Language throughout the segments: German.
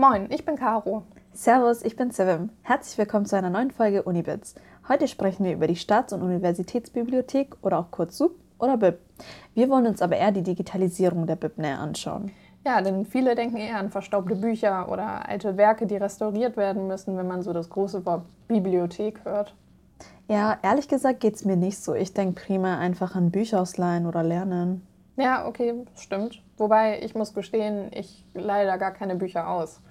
Moin, ich bin Caro. Servus, ich bin Sevim. Herzlich willkommen zu einer neuen Folge Unibits. Heute sprechen wir über die Staats- und Universitätsbibliothek oder auch kurz SUB oder BIP. Wir wollen uns aber eher die Digitalisierung der BIP näher anschauen. Ja, denn viele denken eher an verstaubte Bücher oder alte Werke, die restauriert werden müssen, wenn man so das große Wort Bibliothek hört. Ja, ehrlich gesagt geht es mir nicht so. Ich denke prima einfach an Bücher ausleihen oder lernen. Ja, okay, stimmt. Wobei ich muss gestehen, ich leider gar keine Bücher aus.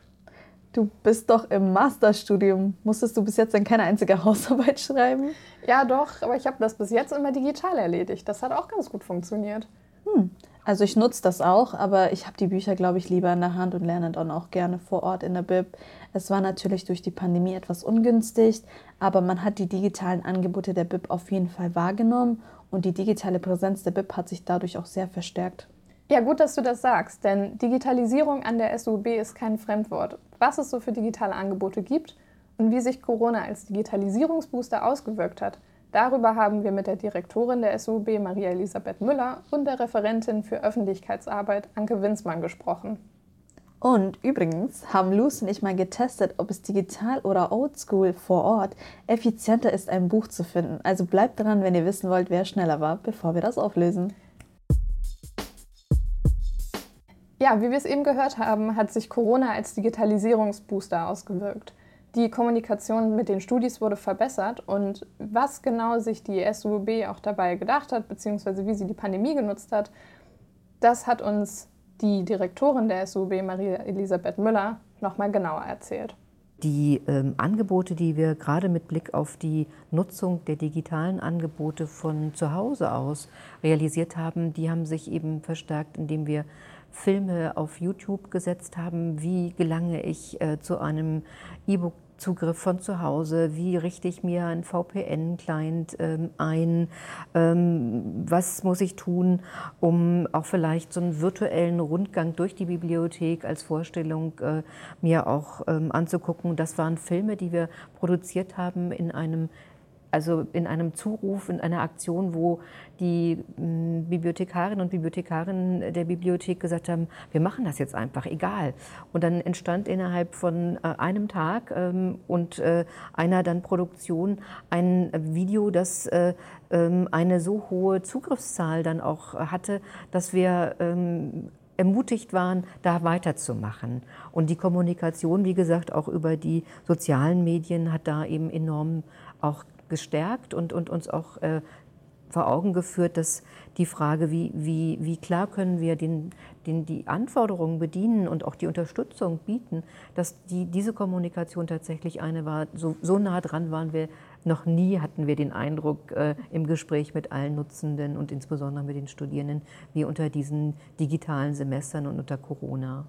Du bist doch im Masterstudium. Musstest du bis jetzt dann keine einzige Hausarbeit schreiben? Ja, doch, aber ich habe das bis jetzt immer digital erledigt. Das hat auch ganz gut funktioniert. Hm. Also ich nutze das auch, aber ich habe die Bücher, glaube ich, lieber in der Hand und lerne dann auch gerne vor Ort in der Bib. Es war natürlich durch die Pandemie etwas ungünstig, aber man hat die digitalen Angebote der Bib auf jeden Fall wahrgenommen und die digitale Präsenz der Bib hat sich dadurch auch sehr verstärkt. Ja, gut, dass du das sagst, denn Digitalisierung an der SUB ist kein Fremdwort. Was es so für digitale Angebote gibt und wie sich Corona als Digitalisierungsbooster ausgewirkt hat, Darüber haben wir mit der Direktorin der SUB, Maria Elisabeth Müller, und der Referentin für Öffentlichkeitsarbeit, Anke Winzmann, gesprochen. Und übrigens haben Luce und ich mal getestet, ob es digital oder oldschool vor Ort effizienter ist, ein Buch zu finden. Also bleibt dran, wenn ihr wissen wollt, wer schneller war, bevor wir das auflösen. Ja, wie wir es eben gehört haben, hat sich Corona als Digitalisierungsbooster ausgewirkt. Die Kommunikation mit den Studis wurde verbessert und was genau sich die SUB auch dabei gedacht hat, beziehungsweise wie sie die Pandemie genutzt hat, das hat uns die Direktorin der SUB, Maria Elisabeth Müller, nochmal genauer erzählt. Die ähm, Angebote, die wir gerade mit Blick auf die Nutzung der digitalen Angebote von zu Hause aus realisiert haben, die haben sich eben verstärkt, indem wir Filme auf YouTube gesetzt haben, wie gelange ich äh, zu einem E-Book Zugriff von zu Hause, wie richte ich mir einen VPN-Client ähm, ein, ähm, was muss ich tun, um auch vielleicht so einen virtuellen Rundgang durch die Bibliothek als Vorstellung äh, mir auch ähm, anzugucken. Das waren Filme, die wir produziert haben in einem also in einem Zuruf, in einer Aktion, wo die hm, Bibliothekarinnen und Bibliothekarinnen der Bibliothek gesagt haben, wir machen das jetzt einfach, egal. Und dann entstand innerhalb von äh, einem Tag ähm, und äh, einer dann Produktion ein Video, das äh, ähm, eine so hohe Zugriffszahl dann auch hatte, dass wir ähm, ermutigt waren, da weiterzumachen. Und die Kommunikation, wie gesagt, auch über die sozialen Medien hat da eben enorm auch gestärkt und, und uns auch äh, vor Augen geführt, dass die Frage, wie, wie, wie klar können wir den, den, die Anforderungen bedienen und auch die Unterstützung bieten, dass die, diese Kommunikation tatsächlich eine war, so, so nah dran waren wir noch nie, hatten wir den Eindruck äh, im Gespräch mit allen Nutzenden und insbesondere mit den Studierenden, wie unter diesen digitalen Semestern und unter Corona.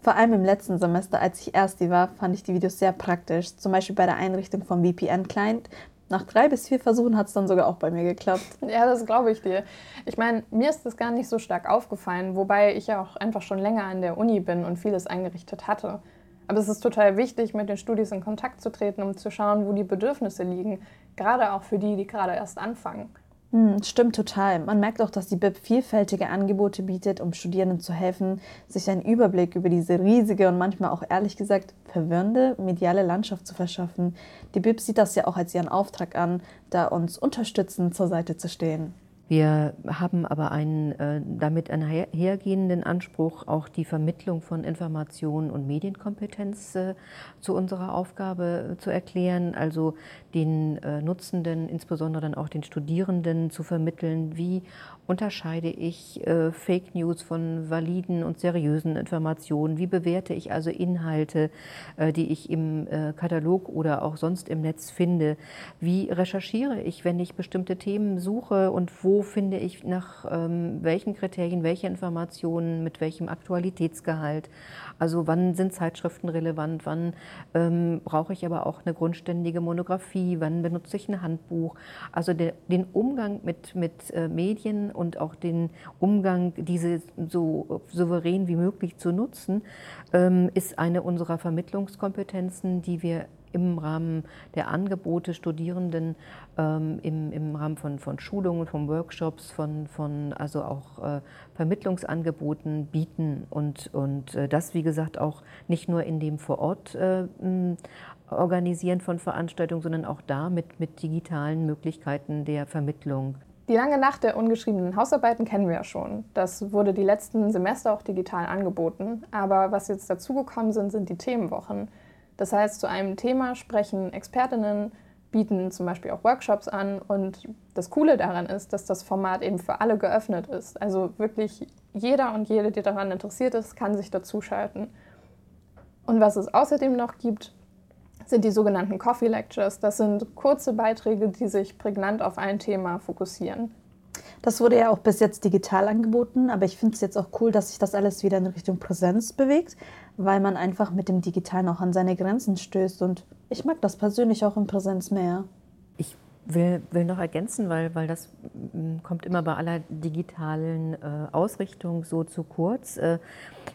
Vor allem im letzten Semester, als ich erst die war, fand ich die Videos sehr praktisch. Zum Beispiel bei der Einrichtung vom VPN-Client nach drei bis vier Versuchen hat es dann sogar auch bei mir geklappt. Ja, das glaube ich dir. Ich meine, mir ist das gar nicht so stark aufgefallen, wobei ich ja auch einfach schon länger an der Uni bin und vieles eingerichtet hatte. Aber es ist total wichtig, mit den Studis in Kontakt zu treten, um zu schauen, wo die Bedürfnisse liegen. Gerade auch für die, die gerade erst anfangen. Hm, stimmt total. Man merkt auch, dass die BIP vielfältige Angebote bietet, um Studierenden zu helfen, sich einen Überblick über diese riesige und manchmal auch ehrlich gesagt verwirrende mediale Landschaft zu verschaffen. Die BIP sieht das ja auch als ihren Auftrag an, da uns unterstützend zur Seite zu stehen. Wir haben aber einen äh, damit einhergehenden Anspruch, auch die Vermittlung von Informationen und Medienkompetenz äh, zu unserer Aufgabe äh, zu erklären, also den äh, Nutzenden, insbesondere dann auch den Studierenden zu vermitteln, wie unterscheide ich äh, Fake News von validen und seriösen Informationen, wie bewerte ich also Inhalte, äh, die ich im Katalog oder auch sonst im Netz finde, wie recherchiere ich, wenn ich bestimmte Themen suche? Und wo finde ich nach ähm, welchen Kriterien, welche Informationen, mit welchem Aktualitätsgehalt. Also wann sind Zeitschriften relevant, wann ähm, brauche ich aber auch eine grundständige Monographie, wann benutze ich ein Handbuch. Also der, den Umgang mit, mit äh, Medien und auch den Umgang, diese so souverän wie möglich zu nutzen, ähm, ist eine unserer Vermittlungskompetenzen, die wir im Rahmen der Angebote Studierenden ähm, im, im Rahmen von, von Schulungen, von Workshops, von, von also auch äh, Vermittlungsangeboten bieten und, und äh, das, wie gesagt, auch nicht nur in dem vor Ort äh, Organisieren von Veranstaltungen, sondern auch da mit, mit digitalen Möglichkeiten der Vermittlung. Die lange Nacht der ungeschriebenen Hausarbeiten kennen wir ja schon. Das wurde die letzten Semester auch digital angeboten. Aber was jetzt dazugekommen sind, sind die Themenwochen. Das heißt, zu einem Thema sprechen Expertinnen, bieten zum Beispiel auch Workshops an. Und das Coole daran ist, dass das Format eben für alle geöffnet ist. Also wirklich jeder und jede, die daran interessiert ist, kann sich dazuschalten. Und was es außerdem noch gibt, sind die sogenannten Coffee Lectures. Das sind kurze Beiträge, die sich prägnant auf ein Thema fokussieren. Das wurde ja auch bis jetzt digital angeboten, aber ich finde es jetzt auch cool, dass sich das alles wieder in Richtung Präsenz bewegt, weil man einfach mit dem Digitalen auch an seine Grenzen stößt. Und ich mag das persönlich auch in Präsenz mehr. Ich will, will noch ergänzen, weil, weil das mm, kommt immer bei aller digitalen äh, Ausrichtung so zu kurz, äh,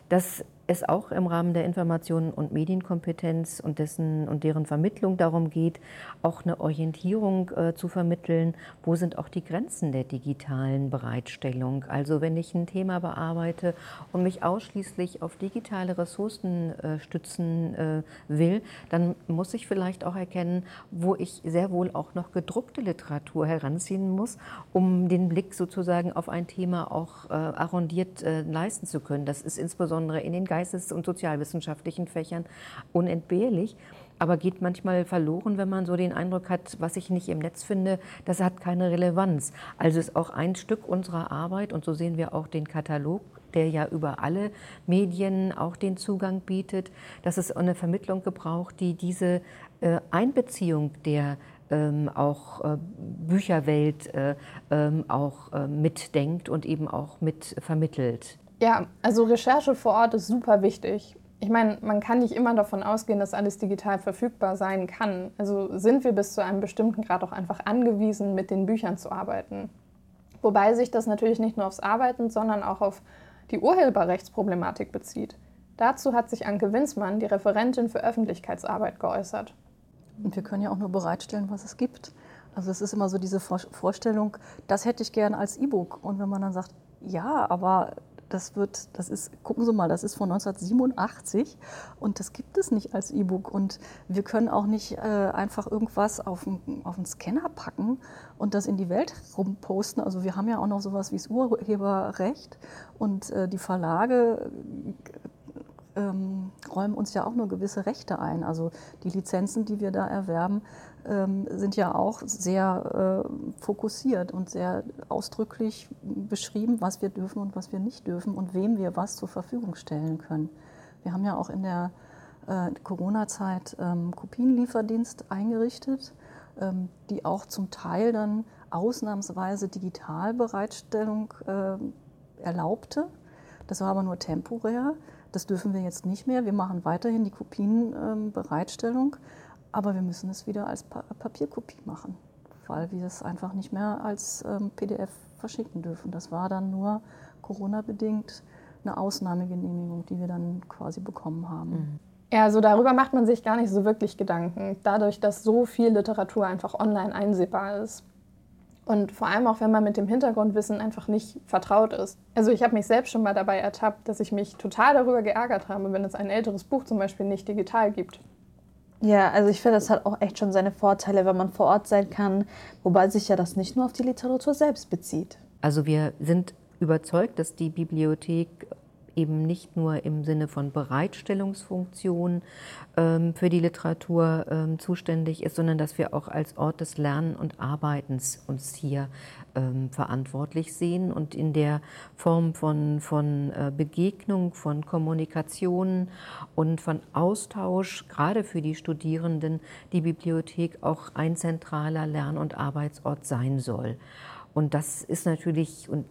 dass es auch im Rahmen der Informationen und Medienkompetenz und dessen und deren Vermittlung darum geht, auch eine Orientierung äh, zu vermitteln, wo sind auch die Grenzen der digitalen Bereitstellung. Also wenn ich ein Thema bearbeite und mich ausschließlich auf digitale Ressourcen äh, stützen äh, will, dann muss ich vielleicht auch erkennen, wo ich sehr wohl auch noch gedruckte Literatur heranziehen muss, um den Blick sozusagen auf ein Thema auch äh, arrondiert äh, leisten zu können. Das ist insbesondere in den Geist geistes- und sozialwissenschaftlichen Fächern unentbehrlich, aber geht manchmal verloren, wenn man so den Eindruck hat, was ich nicht im Netz finde, das hat keine Relevanz. Also ist auch ein Stück unserer Arbeit und so sehen wir auch den Katalog der ja über alle Medien auch den Zugang bietet, dass es eine Vermittlung gebraucht, die diese äh, Einbeziehung der ähm, auch äh, Bücherwelt äh, ähm, auch mitdenkt und eben auch mit vermittelt. Ja, also Recherche vor Ort ist super wichtig. Ich meine, man kann nicht immer davon ausgehen, dass alles digital verfügbar sein kann. Also sind wir bis zu einem bestimmten Grad auch einfach angewiesen, mit den Büchern zu arbeiten. Wobei sich das natürlich nicht nur aufs Arbeiten, sondern auch auf die Urheberrechtsproblematik bezieht. Dazu hat sich Anke Winsmann, die Referentin für Öffentlichkeitsarbeit, geäußert. Und wir können ja auch nur bereitstellen, was es gibt. Also es ist immer so diese Vorstellung, das hätte ich gern als E-Book. Und wenn man dann sagt, ja, aber das wird, das ist, gucken Sie mal, das ist von 1987 und das gibt es nicht als E-Book. Und wir können auch nicht äh, einfach irgendwas auf einen, Scanner packen und das in die Welt rumposten. Also wir haben ja auch noch sowas wie das Urheberrecht und äh, die Verlage ähm, räumen uns ja auch nur gewisse Rechte ein. Also die Lizenzen, die wir da erwerben, ähm, sind ja auch sehr äh, fokussiert und sehr ausdrücklich beschrieben, was wir dürfen und was wir nicht dürfen und wem wir was zur Verfügung stellen können. Wir haben ja auch in der äh, Corona-Zeit ähm, Kopienlieferdienst eingerichtet, ähm, die auch zum Teil dann ausnahmsweise Digitalbereitstellung äh, erlaubte. Das war aber nur temporär. Das dürfen wir jetzt nicht mehr. Wir machen weiterhin die Kopienbereitstellung, aber wir müssen es wieder als pa Papierkopie machen, weil wir es einfach nicht mehr als ähm, PDF verschicken dürfen. Das war dann nur Corona-bedingt eine Ausnahmegenehmigung, die wir dann quasi bekommen haben. Mhm. Ja, also darüber macht man sich gar nicht so wirklich Gedanken, dadurch, dass so viel Literatur einfach online einsehbar ist. Und vor allem auch, wenn man mit dem Hintergrundwissen einfach nicht vertraut ist. Also ich habe mich selbst schon mal dabei ertappt, dass ich mich total darüber geärgert habe, wenn es ein älteres Buch zum Beispiel nicht digital gibt. Ja, also ich finde, das hat auch echt schon seine Vorteile, wenn man vor Ort sein kann, wobei sich ja das nicht nur auf die Literatur selbst bezieht. Also wir sind überzeugt, dass die Bibliothek eben nicht nur im Sinne von Bereitstellungsfunktion ähm, für die Literatur ähm, zuständig ist, sondern dass wir auch als Ort des Lernen und Arbeitens uns hier ähm, verantwortlich sehen und in der Form von, von äh, Begegnung, von Kommunikation und von Austausch, gerade für die Studierenden, die Bibliothek auch ein zentraler Lern- und Arbeitsort sein soll. Und das ist natürlich und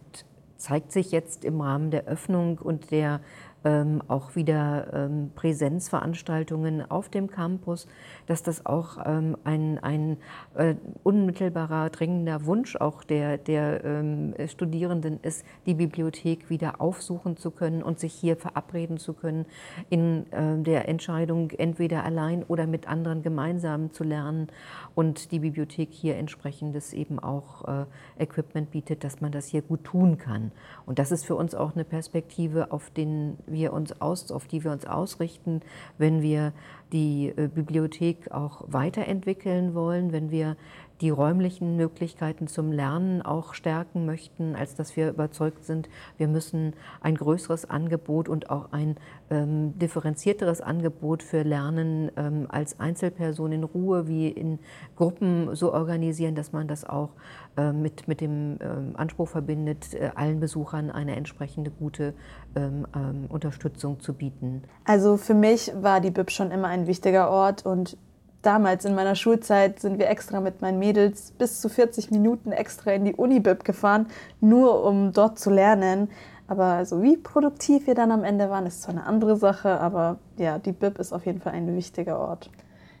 zeigt sich jetzt im Rahmen der Öffnung und der ähm, auch wieder ähm, Präsenzveranstaltungen auf dem Campus, dass das auch ähm, ein, ein äh, unmittelbarer, dringender Wunsch auch der, der ähm, Studierenden ist, die Bibliothek wieder aufsuchen zu können und sich hier verabreden zu können, in äh, der Entscheidung entweder allein oder mit anderen gemeinsam zu lernen und die Bibliothek hier entsprechendes eben auch äh, Equipment bietet, dass man das hier gut tun kann. Und das ist für uns auch eine Perspektive, auf, den wir uns aus, auf die wir uns ausrichten, wenn wir die äh, Bibliothek auch weiterentwickeln wollen, wenn wir die räumlichen Möglichkeiten zum Lernen auch stärken möchten, als dass wir überzeugt sind, wir müssen ein größeres Angebot und auch ein ähm, differenzierteres Angebot für Lernen ähm, als Einzelperson in Ruhe wie in Gruppen so organisieren, dass man das auch äh, mit, mit dem ähm, Anspruch verbindet, äh, allen Besuchern eine entsprechende gute ähm, ähm, Unterstützung zu bieten. Also für mich war die BIP schon immer ein wichtiger Ort und damals in meiner Schulzeit sind wir extra mit meinen Mädels bis zu 40 Minuten extra in die Uni-Bib gefahren, nur um dort zu lernen. Aber also wie produktiv wir dann am Ende waren, ist zwar eine andere Sache, aber ja, die Bib ist auf jeden Fall ein wichtiger Ort.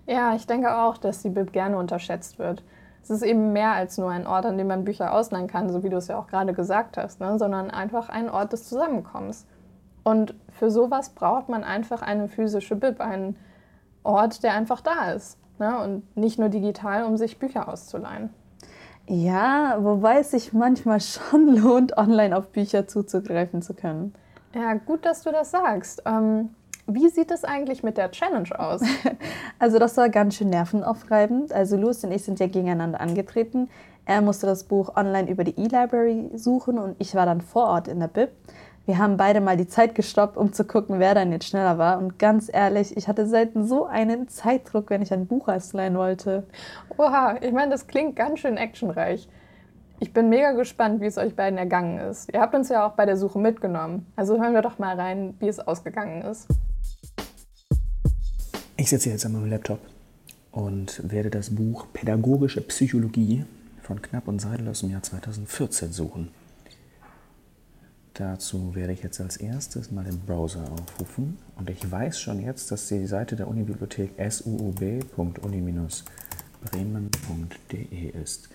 Ja, ich denke auch, dass die Bib gerne unterschätzt wird. Es ist eben mehr als nur ein Ort, an dem man Bücher ausleihen kann, so wie du es ja auch gerade gesagt hast, ne? sondern einfach ein Ort des Zusammenkommens. Und für sowas braucht man einfach eine physische Bib, einen Ort, der einfach da ist. Ne? Und nicht nur digital, um sich Bücher auszuleihen. Ja, wobei es sich manchmal schon lohnt, online auf Bücher zuzugreifen zu können. Ja, gut, dass du das sagst. Ähm, wie sieht es eigentlich mit der Challenge aus? Also das war ganz schön nervenaufreibend. Also Louis und ich sind ja gegeneinander angetreten. Er musste das Buch online über die E-Library suchen und ich war dann vor Ort in der Bib. Wir haben beide mal die Zeit gestoppt, um zu gucken, wer dann jetzt schneller war. Und ganz ehrlich, ich hatte selten so einen Zeitdruck, wenn ich ein Buch ausleihen wollte. Oha, ich meine, das klingt ganz schön actionreich. Ich bin mega gespannt, wie es euch beiden ergangen ist. Ihr habt uns ja auch bei der Suche mitgenommen. Also hören wir doch mal rein, wie es ausgegangen ist. Ich sitze jetzt an meinem Laptop und werde das Buch Pädagogische Psychologie von Knapp und Seidel aus dem Jahr 2014 suchen. Dazu werde ich jetzt als erstes mal den Browser aufrufen und ich weiß schon jetzt, dass die Seite der Unibibliothek suub.uni-bremen.de ist.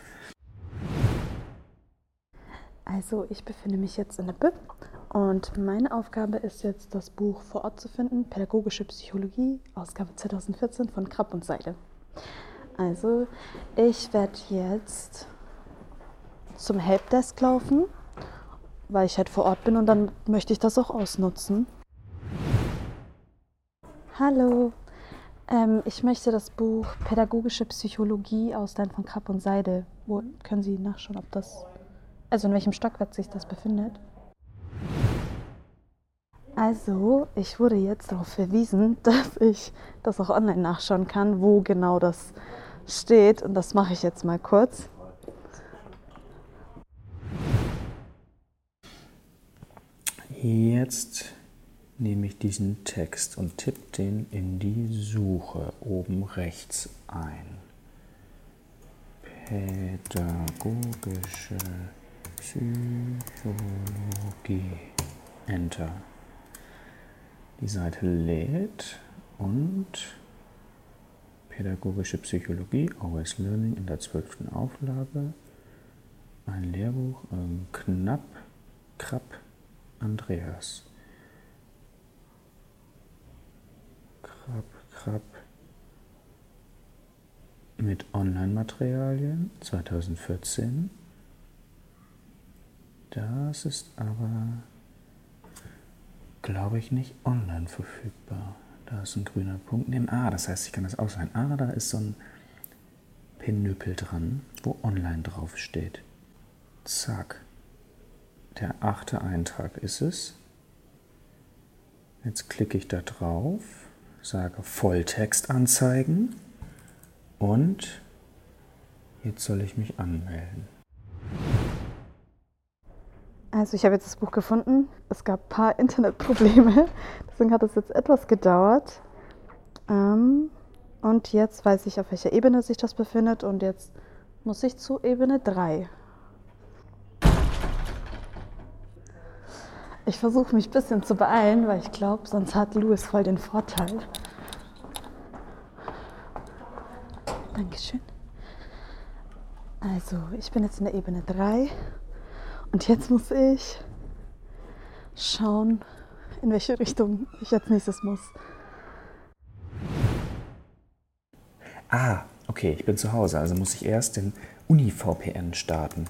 Also ich befinde mich jetzt in der BIP und meine Aufgabe ist jetzt, das Buch vor Ort zu finden, Pädagogische Psychologie, Ausgabe 2014 von Krapp und Seile. Also ich werde jetzt zum Helpdesk laufen weil ich halt vor Ort bin und dann möchte ich das auch ausnutzen. Hallo, ähm, ich möchte das Buch Pädagogische Psychologie ausleihen von Krapp und Seide. Wo können Sie nachschauen, ob das, also in welchem Stockwerk sich das befindet? Also, ich wurde jetzt darauf verwiesen, dass ich das auch online nachschauen kann, wo genau das steht. Und das mache ich jetzt mal kurz. Jetzt nehme ich diesen Text und tippe den in die Suche oben rechts ein. Pädagogische Psychologie. Enter. Die Seite lädt und Pädagogische Psychologie, Always Learning in der zwölften Auflage. Ein Lehrbuch, ähm, knapp, krapp Andreas. Krab, Krab. Mit Online-Materialien 2014. Das ist aber, glaube ich, nicht online verfügbar. Da ist ein grüner Punkt neben A, das heißt, ich kann das ausleihen. Ah, da ist so ein Pinöpel dran, wo online drauf steht. Zack. Der achte Eintrag ist es. Jetzt klicke ich da drauf, sage Volltext anzeigen und jetzt soll ich mich anmelden. Also ich habe jetzt das Buch gefunden. Es gab ein paar Internetprobleme, deswegen hat es jetzt etwas gedauert. Ähm, und jetzt weiß ich, auf welcher Ebene sich das befindet und jetzt muss ich zu Ebene 3. Ich versuche mich ein bisschen zu beeilen, weil ich glaube, sonst hat Louis voll den Vorteil. Dankeschön. Also, ich bin jetzt in der Ebene 3 und jetzt muss ich schauen, in welche Richtung ich als nächstes muss. Ah, okay, ich bin zu Hause, also muss ich erst den Uni-VPN starten.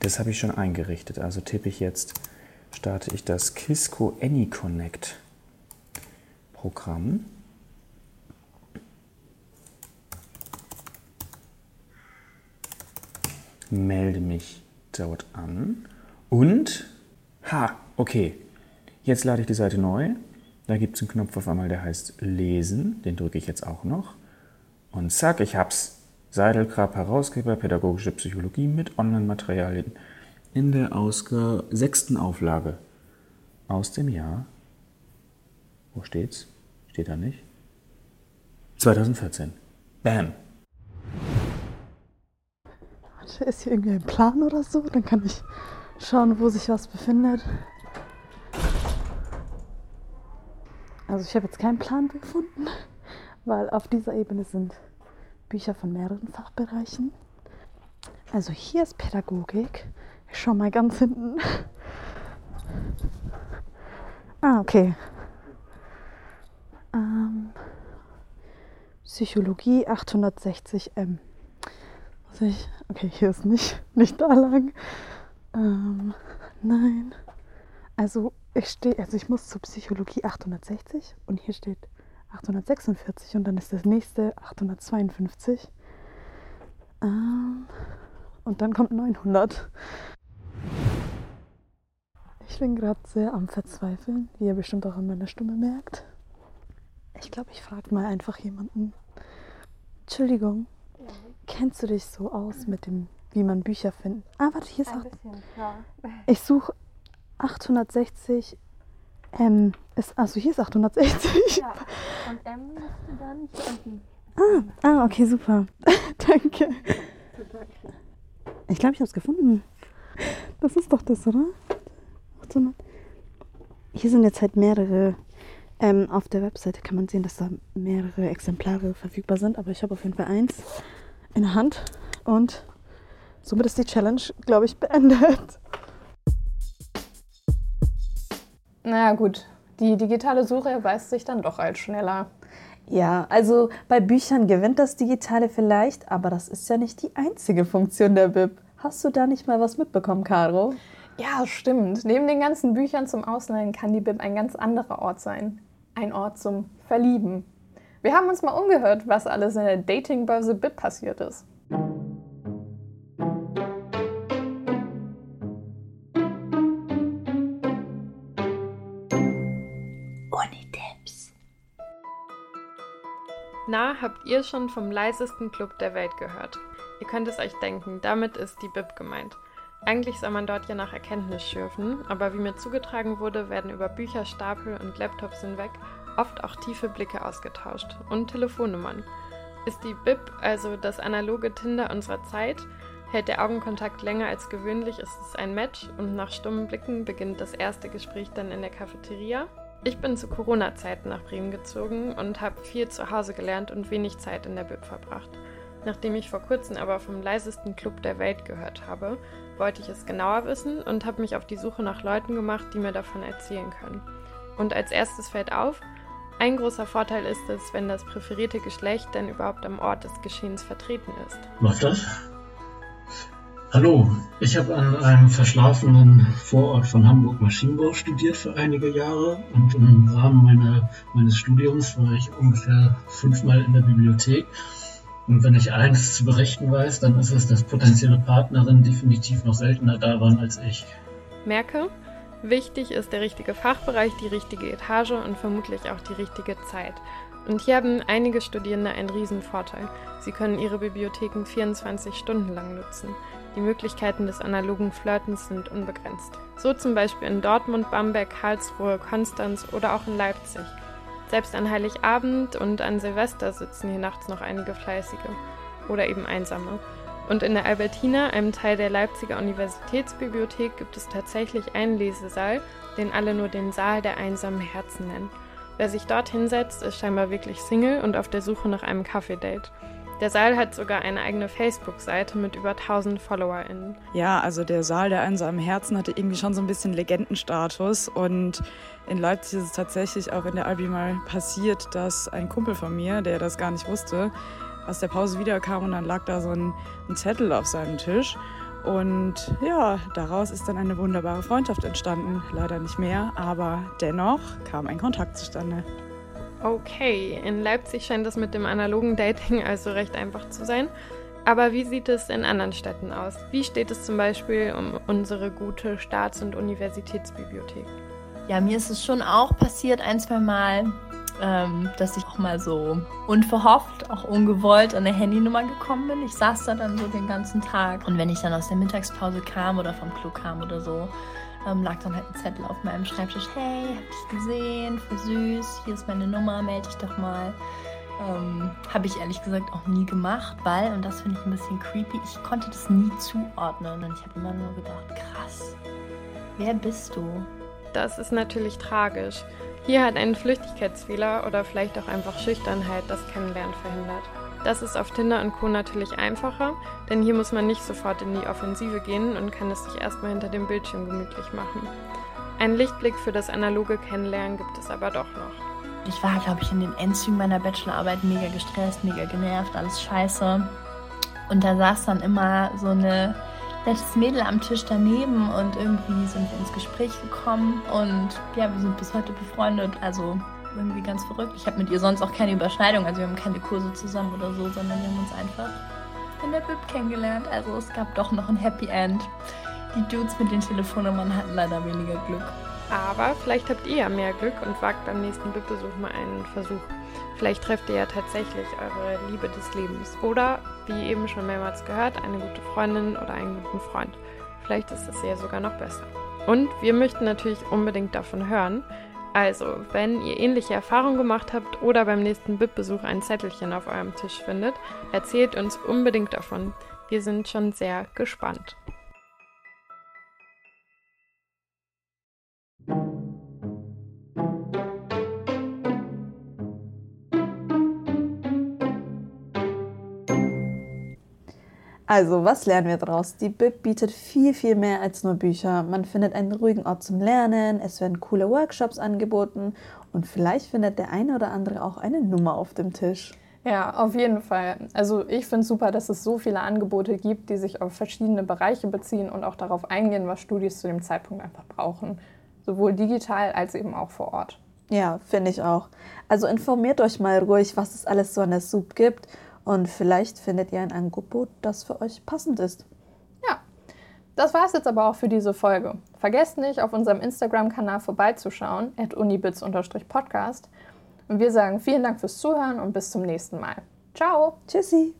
Das habe ich schon eingerichtet, also tippe ich jetzt, starte ich das Kisco AnyConnect Programm. Melde mich dort an und, ha, okay, jetzt lade ich die Seite neu. Da gibt es einen Knopf auf einmal, der heißt Lesen, den drücke ich jetzt auch noch. Und zack, ich hab's. Seidelkrab, Herausgeber, Pädagogische Psychologie mit Online-Materialien in der Ausgabe, sechsten Auflage aus dem Jahr. Wo steht's? Steht da nicht? 2014. Bam. Warte, ist hier irgendwie ein Plan oder so? Dann kann ich schauen, wo sich was befindet. Also ich habe jetzt keinen Plan gefunden, weil auf dieser Ebene sind Bücher von mehreren Fachbereichen. Also hier ist Pädagogik. Ich schau mal ganz hinten. Ah, okay. Ähm, Psychologie 860m. Muss ich, okay, hier ist nicht, nicht da lang. Ähm, nein. Also ich stehe, also ich muss zur Psychologie 860 und hier steht 846 und dann ist das nächste 852. Ähm, und dann kommt 900. Ich bin gerade sehr am Verzweifeln, wie ihr bestimmt auch an meiner Stimme merkt. Ich glaube, ich frage mal einfach jemanden. Entschuldigung, ja. kennst du dich so aus mit dem, wie man Bücher findet? Ah, warte, hier ist Ein auch. bisschen, ja. Ich suche 860 M. Ist, also hier ist 860. ja. Und M müsste dann hier unten. Ah, ah, okay, super. Danke. Ich glaube, ich habe es gefunden. Das ist doch das, oder? 800. Hier sind jetzt halt mehrere. Ähm, auf der Webseite kann man sehen, dass da mehrere Exemplare verfügbar sind, aber ich habe auf jeden Fall eins in der Hand und somit ist die Challenge, glaube ich, beendet. Naja, gut. Die digitale Suche erweist sich dann doch als schneller. Ja, also bei Büchern gewinnt das Digitale vielleicht, aber das ist ja nicht die einzige Funktion der Bib. Hast du da nicht mal was mitbekommen, Caro? Ja, stimmt. Neben den ganzen Büchern zum Ausleihen kann die Bib ein ganz anderer Ort sein. Ein Ort zum Verlieben. Wir haben uns mal umgehört, was alles in der Datingbörse Bib passiert ist. Unitipps. Na, habt ihr schon vom leisesten Club der Welt gehört? Ihr könnt es euch denken, damit ist die Bib gemeint. Eigentlich soll man dort ja nach Erkenntnis schürfen, aber wie mir zugetragen wurde, werden über Bücherstapel und Laptops hinweg oft auch tiefe Blicke ausgetauscht und Telefonnummern. Ist die Bib also das analoge Tinder unserer Zeit? Hält der Augenkontakt länger als gewöhnlich, ist es ein Match und nach stummen Blicken beginnt das erste Gespräch dann in der Cafeteria? Ich bin zu Corona-Zeiten nach Bremen gezogen und habe viel zu Hause gelernt und wenig Zeit in der Bib verbracht. Nachdem ich vor kurzem aber vom leisesten Club der Welt gehört habe, wollte ich es genauer wissen und habe mich auf die Suche nach Leuten gemacht, die mir davon erzählen können. Und als erstes fällt auf, ein großer Vorteil ist es, wenn das präferierte Geschlecht denn überhaupt am Ort des Geschehens vertreten ist. Läuft das? Hallo, ich habe an einem verschlafenen Vorort von Hamburg Maschinenbau studiert für einige Jahre und im Rahmen meiner, meines Studiums war ich ungefähr fünfmal in der Bibliothek. Und wenn ich eins zu berichten weiß, dann ist es, dass potenzielle Partnerinnen definitiv noch seltener da waren als ich. Merke, wichtig ist der richtige Fachbereich, die richtige Etage und vermutlich auch die richtige Zeit. Und hier haben einige Studierende einen riesen Vorteil. Sie können ihre Bibliotheken 24 Stunden lang nutzen. Die Möglichkeiten des analogen Flirtens sind unbegrenzt. So zum Beispiel in Dortmund, Bamberg, Karlsruhe, Konstanz oder auch in Leipzig. Selbst an Heiligabend und an Silvester sitzen hier nachts noch einige Fleißige oder eben Einsame. Und in der Albertina, einem Teil der Leipziger Universitätsbibliothek, gibt es tatsächlich einen Lesesaal, den alle nur den Saal der einsamen Herzen nennen. Wer sich dort hinsetzt, ist scheinbar wirklich Single und auf der Suche nach einem Kaffee-Date. Der Saal hat sogar eine eigene Facebook-Seite mit über 1000 FollowerInnen. Ja, also der Saal der einsamen Herzen hatte irgendwie schon so ein bisschen Legendenstatus. Und in Leipzig ist es tatsächlich auch in der Albi mal passiert, dass ein Kumpel von mir, der das gar nicht wusste, aus der Pause wiederkam und dann lag da so ein, ein Zettel auf seinem Tisch. Und ja, daraus ist dann eine wunderbare Freundschaft entstanden. Leider nicht mehr, aber dennoch kam ein Kontakt zustande. Okay, in Leipzig scheint es mit dem analogen Dating also recht einfach zu sein. Aber wie sieht es in anderen Städten aus? Wie steht es zum Beispiel um unsere gute Staats- und Universitätsbibliothek? Ja, mir ist es schon auch passiert ein, zwei Mal, ähm, dass ich auch mal so unverhofft, auch ungewollt an eine Handynummer gekommen bin. Ich saß da dann so den ganzen Tag. Und wenn ich dann aus der Mittagspause kam oder vom Klo kam oder so, ähm, lag dann halt ein Zettel auf meinem Schreibtisch. Hey, hab dich gesehen, voll süß, hier ist meine Nummer, melde dich doch mal. Ähm, Habe ich ehrlich gesagt auch nie gemacht, weil, und das finde ich ein bisschen creepy, ich konnte das nie zuordnen. Und ich habe immer nur gedacht, krass, wer bist du? Das ist natürlich tragisch. Hier hat ein Flüchtigkeitsfehler oder vielleicht auch einfach Schüchternheit das Kennenlernen verhindert. Das ist auf Tinder und Co. natürlich einfacher, denn hier muss man nicht sofort in die Offensive gehen und kann es sich erstmal hinter dem Bildschirm gemütlich machen. Einen Lichtblick für das analoge Kennenlernen gibt es aber doch noch. Ich war, glaube ich, in den Endzügen meiner Bachelorarbeit mega gestresst, mega genervt, alles scheiße. Und da saß dann immer so eine nettes Mädel am Tisch daneben und irgendwie sind wir ins Gespräch gekommen und ja, wir sind bis heute befreundet. Also irgendwie ganz verrückt. Ich habe mit ihr sonst auch keine Überschneidung, also wir haben keine Kurse zusammen oder so, sondern wir haben uns einfach in der Bib kennengelernt. Also es gab doch noch ein Happy End. Die Dudes mit den Telefonnummern hatten leider weniger Glück. Aber vielleicht habt ihr ja mehr Glück und wagt beim nächsten Bib-Besuch mal einen Versuch. Vielleicht trefft ihr ja tatsächlich eure Liebe des Lebens. Oder, wie eben schon mehrmals gehört, eine gute Freundin oder einen guten Freund. Vielleicht ist es ja sogar noch besser. Und wir möchten natürlich unbedingt davon hören. Also, wenn ihr ähnliche Erfahrungen gemacht habt oder beim nächsten BIP-Besuch ein Zettelchen auf eurem Tisch findet, erzählt uns unbedingt davon. Wir sind schon sehr gespannt. Also, was lernen wir daraus? Die Bib bietet viel, viel mehr als nur Bücher. Man findet einen ruhigen Ort zum Lernen, es werden coole Workshops angeboten und vielleicht findet der eine oder andere auch eine Nummer auf dem Tisch. Ja, auf jeden Fall. Also ich finde es super, dass es so viele Angebote gibt, die sich auf verschiedene Bereiche beziehen und auch darauf eingehen, was Studis zu dem Zeitpunkt einfach brauchen. Sowohl digital als eben auch vor Ort. Ja, finde ich auch. Also informiert euch mal ruhig, was es alles so an der Sub gibt und vielleicht findet ihr ein Angebot, das für euch passend ist. Ja, das war es jetzt aber auch für diese Folge. Vergesst nicht, auf unserem Instagram-Kanal vorbeizuschauen, at unibits-podcast. Und wir sagen vielen Dank fürs Zuhören und bis zum nächsten Mal. Ciao. Tschüssi.